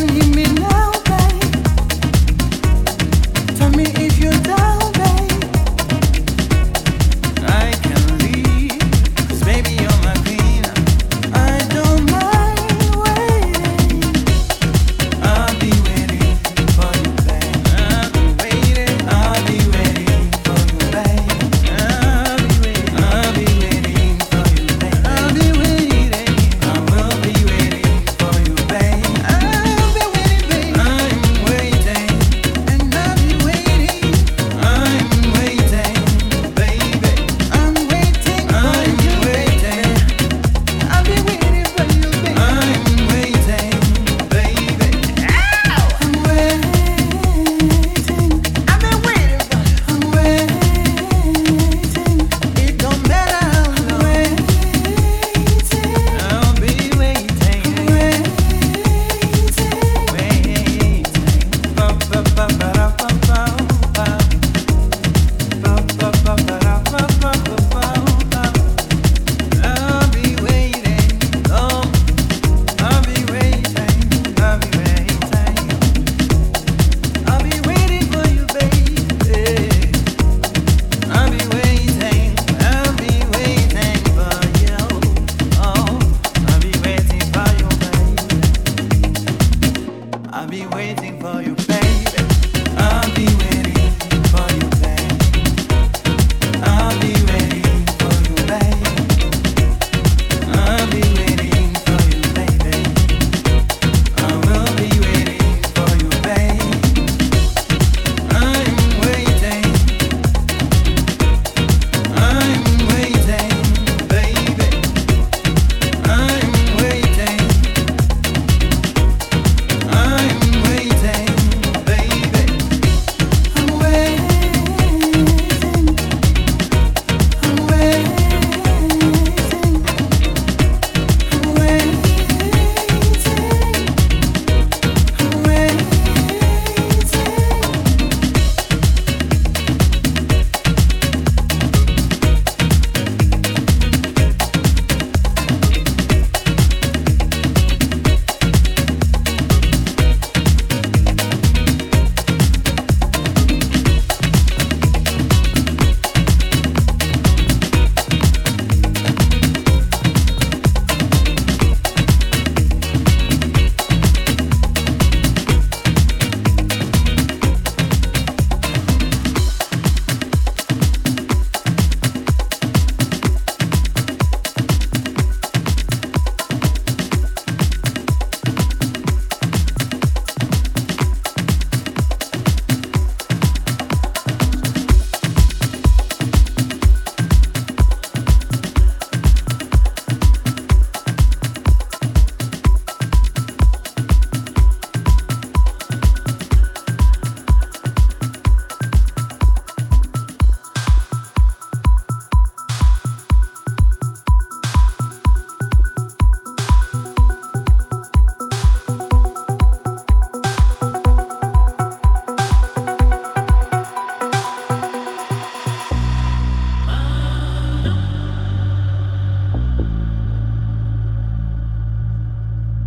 and he made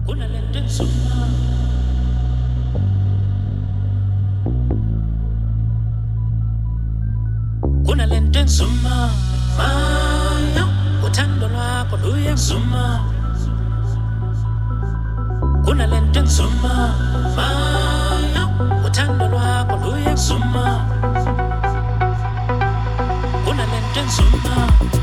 cuốn lên trên xuống cuốn lên trên xuống mà nhóc của thằng đô la của đuôi em xuống mà cuốn lên trên xuống mà nhóc của thằng đô la của đuôi em xuống mà cuốn lên trên xuống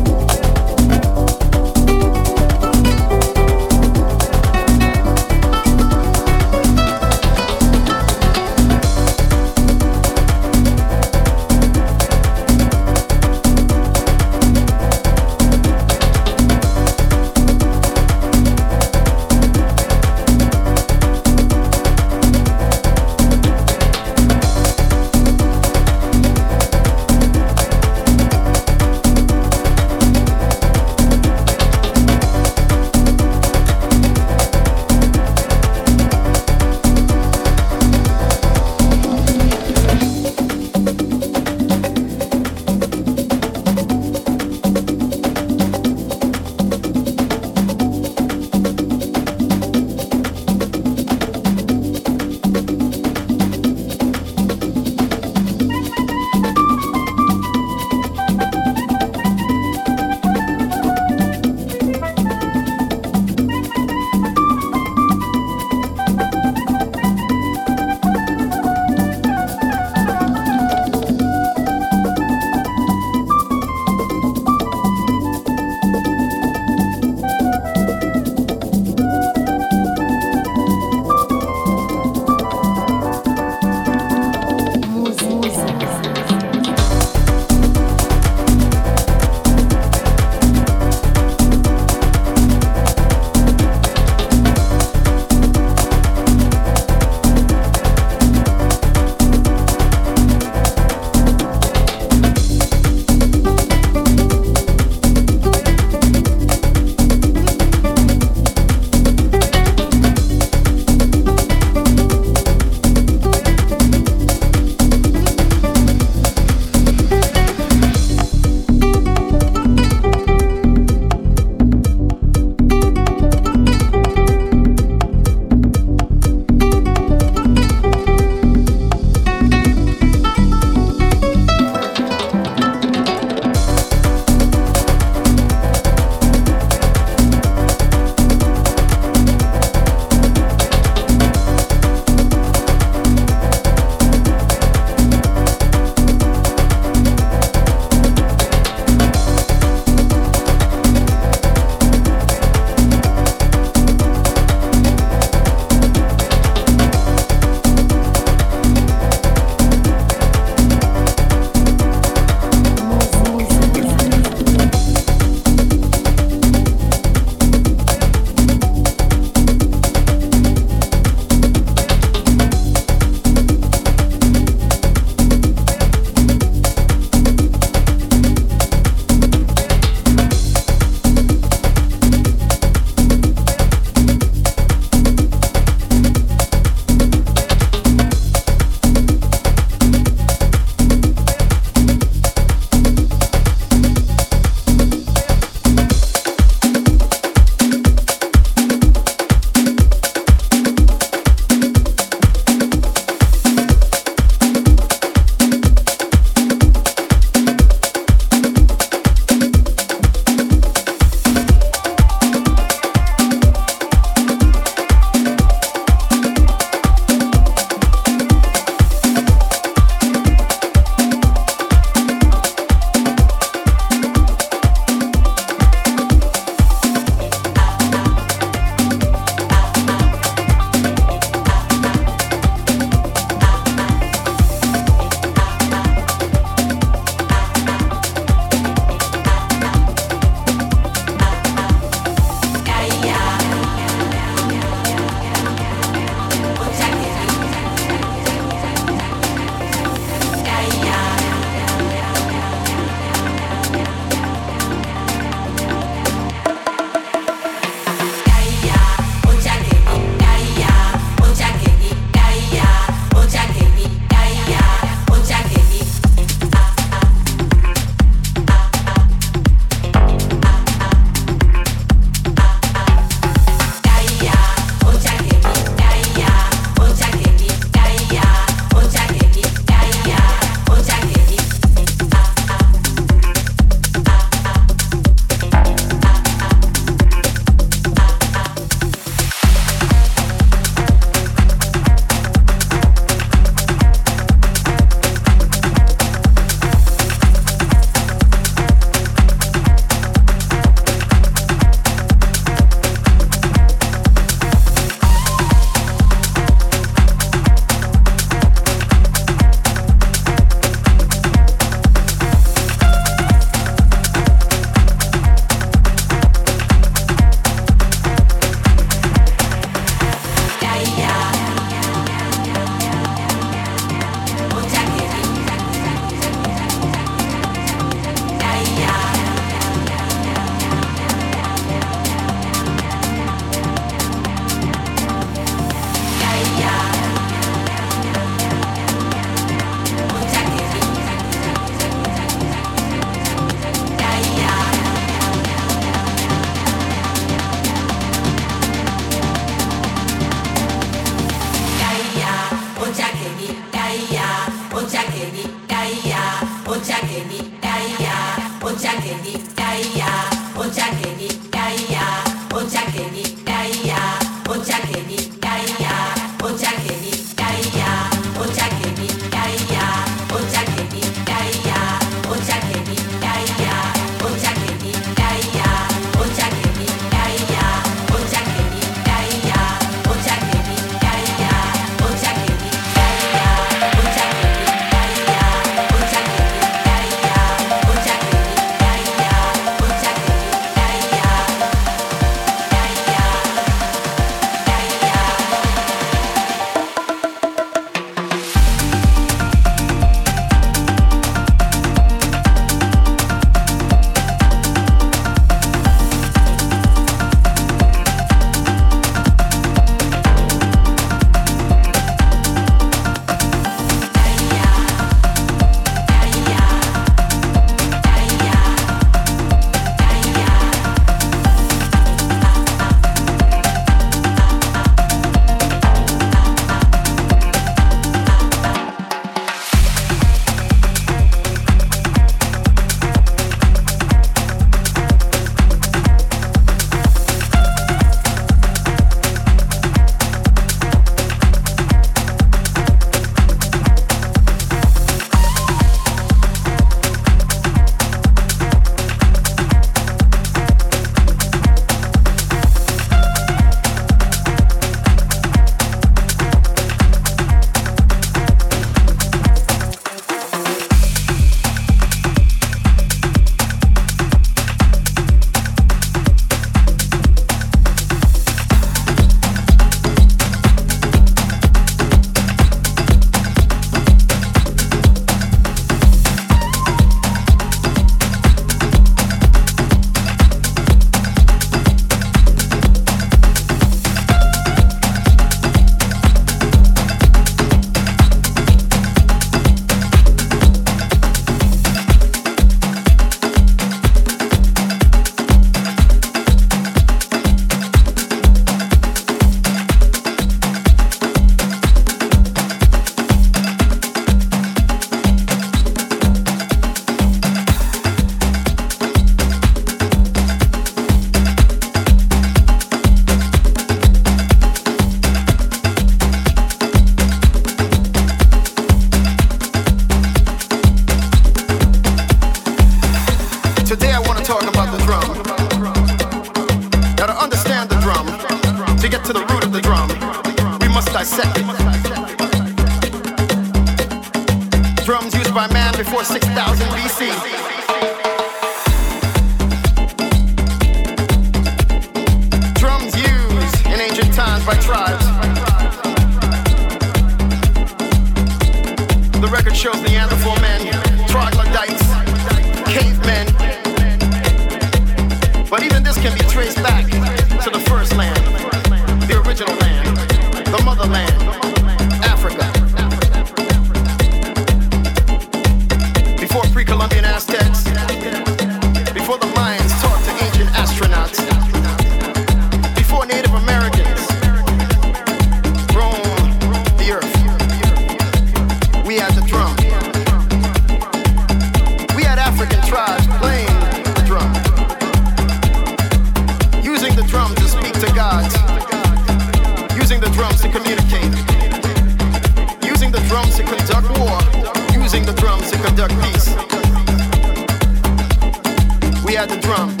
at the drum.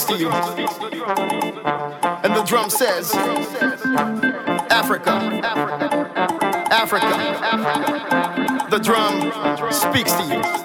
steel. And the drum says, Africa, Africa, Africa. The drum speaks to you.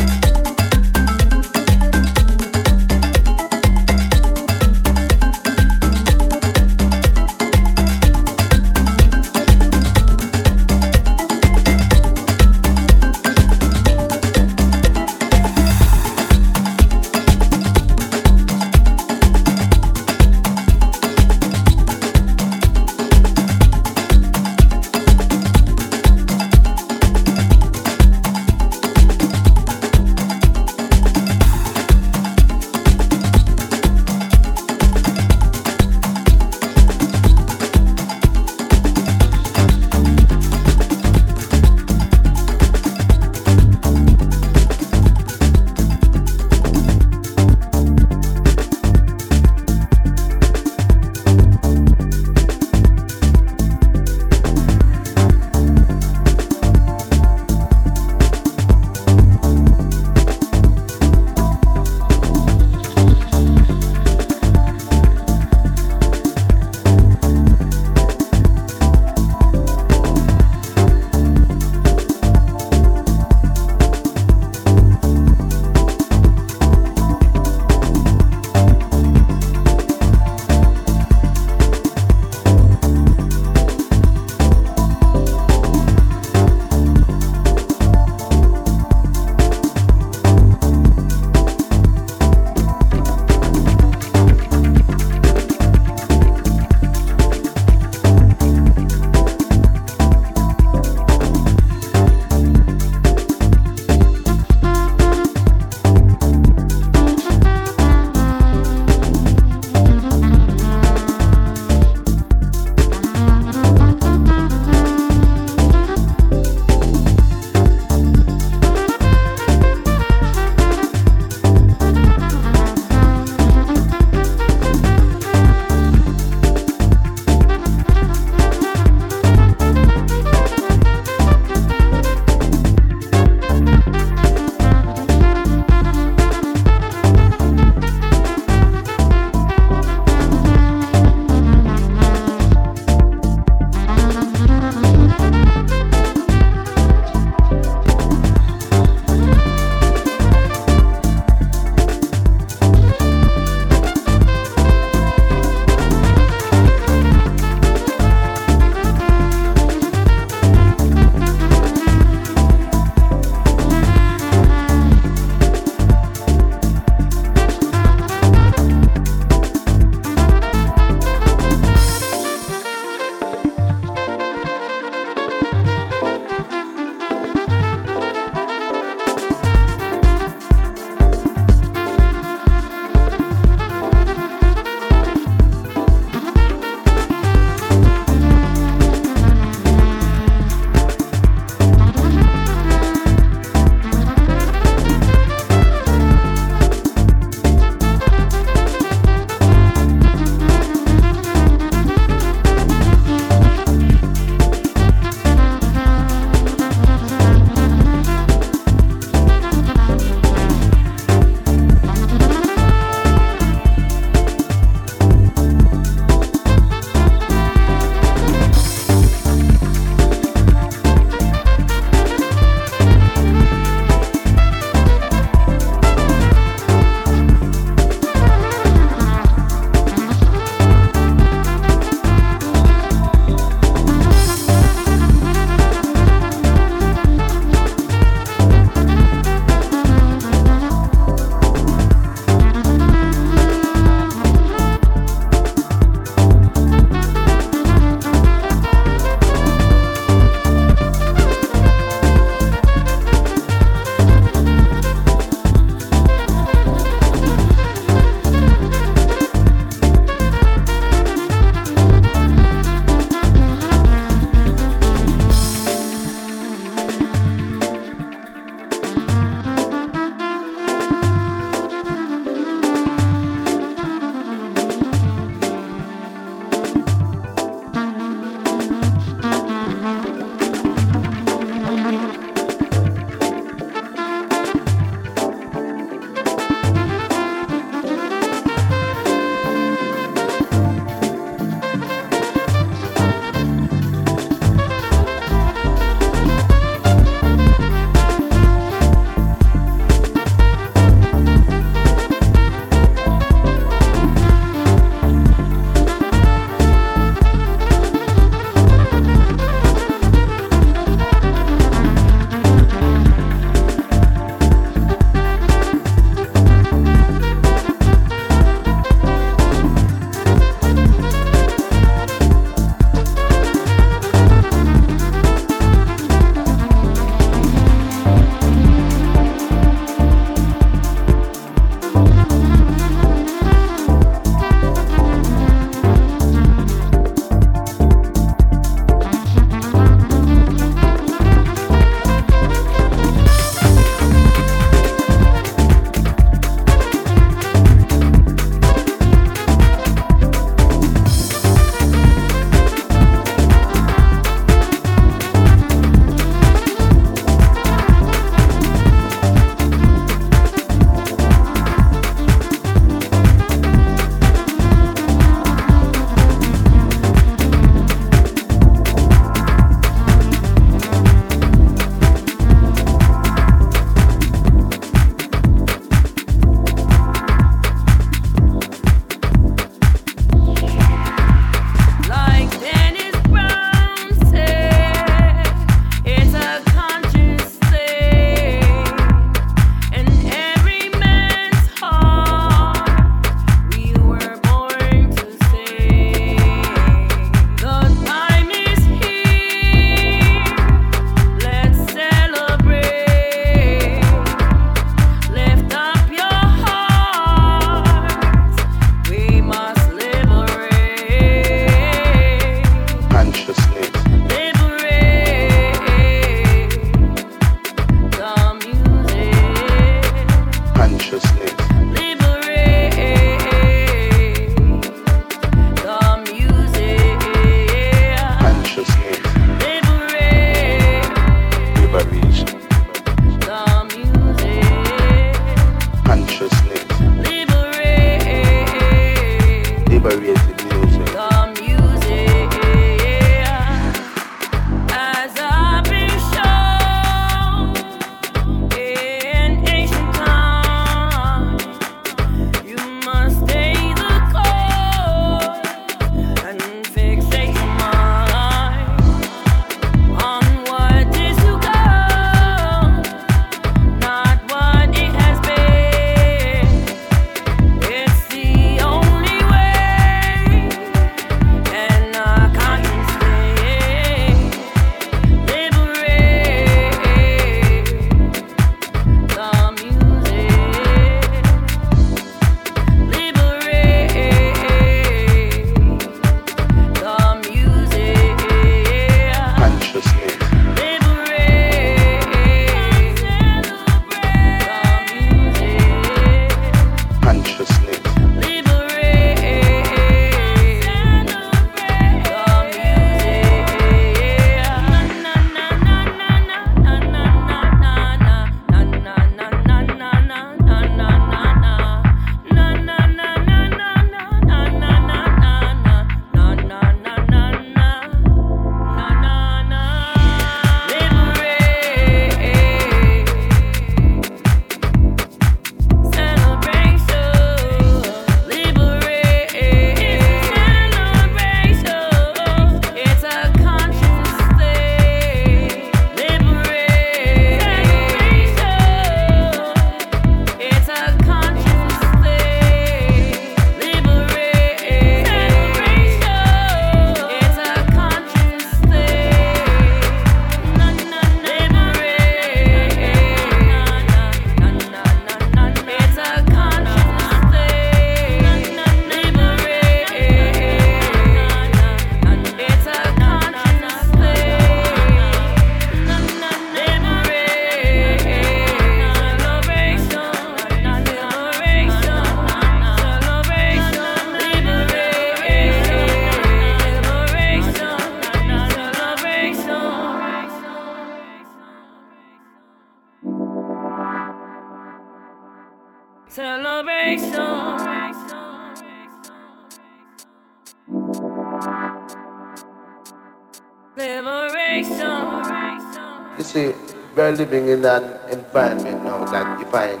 Living in an environment now that you find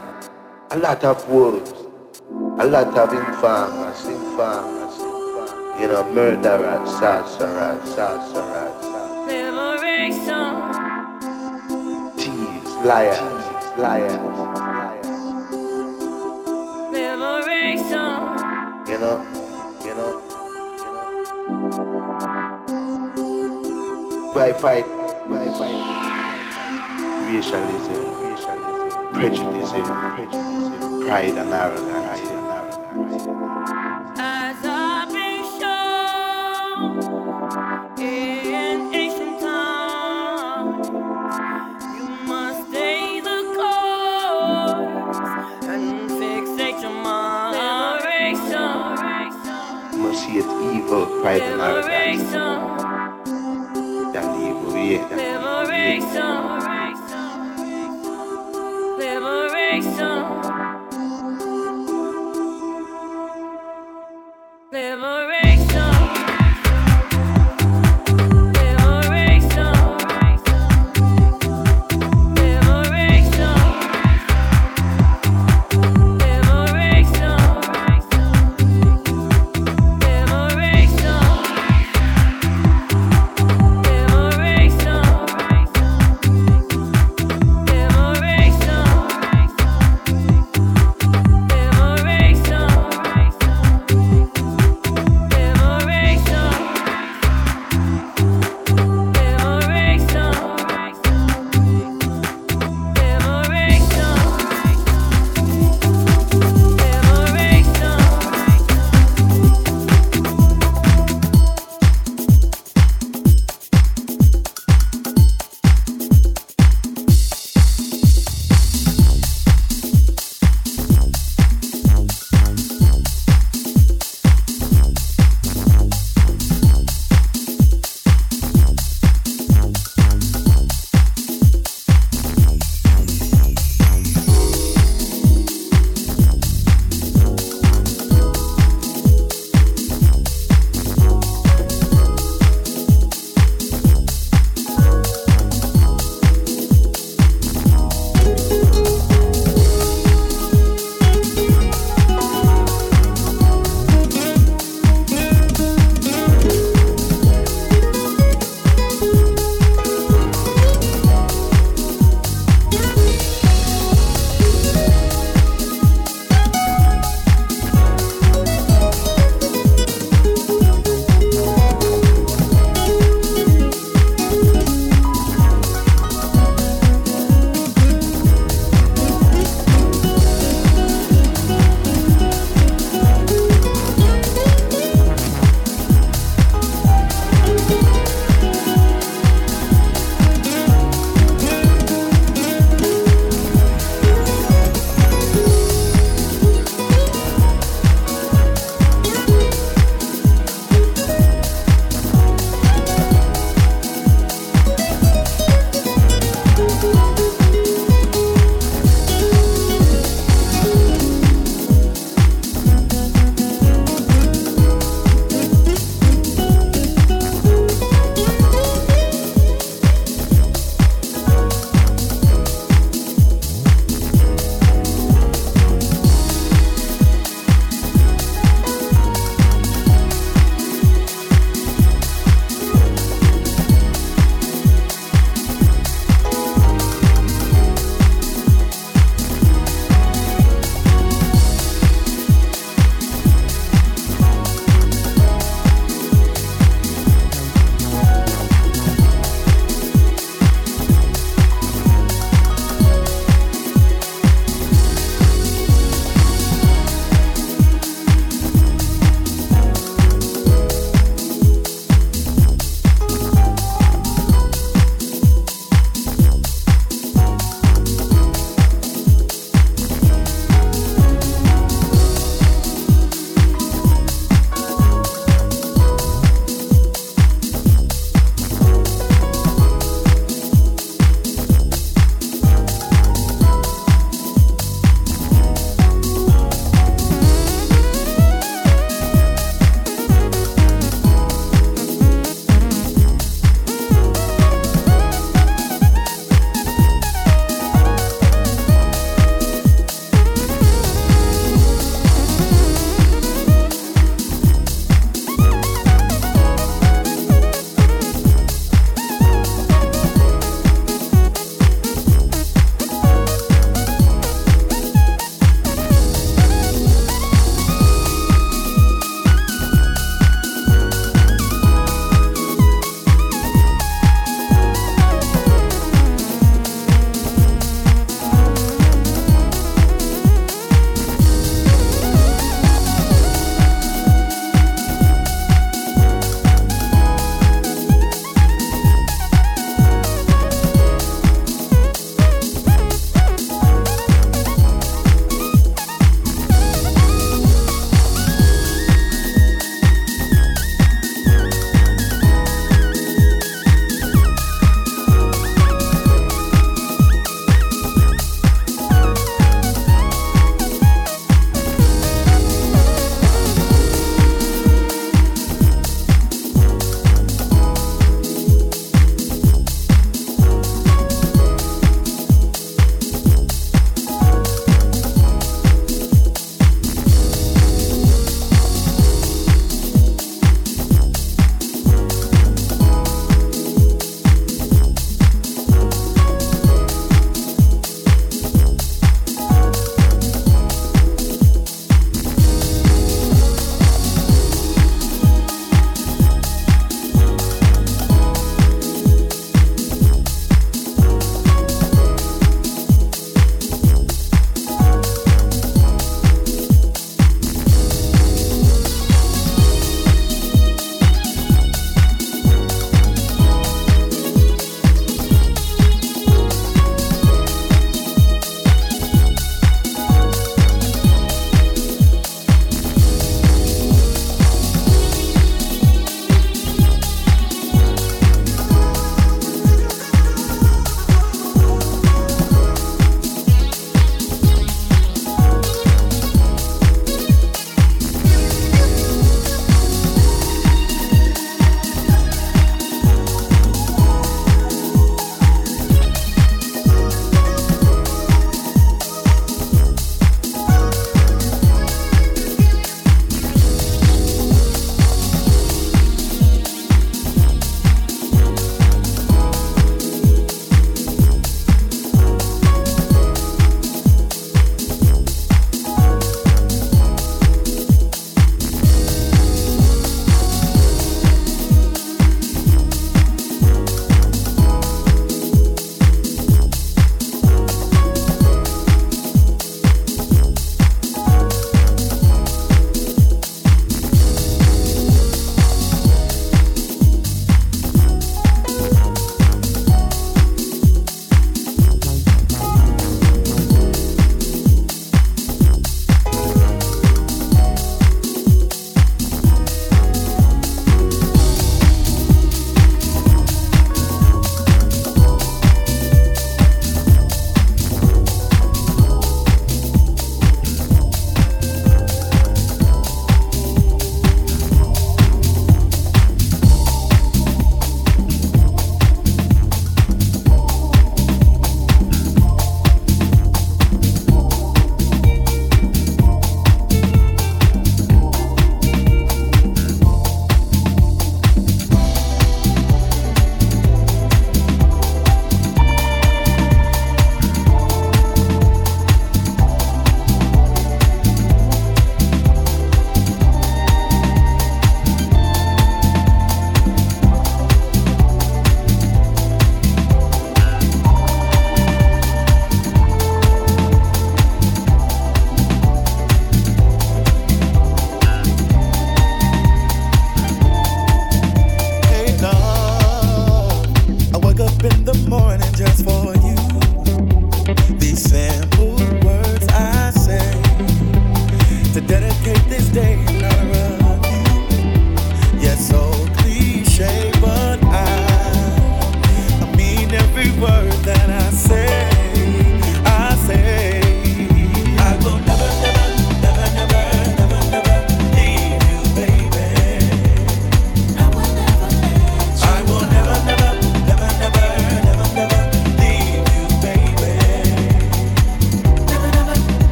a lot of wolves, a lot of informers, informers, you know, murderers, sorcerers, sorcerers, liberation, thieves, liars, liars, liars, liberation, you know, Why fight? Why fight? racialism, racialism, prejudice, prejudice, pride and arrogance.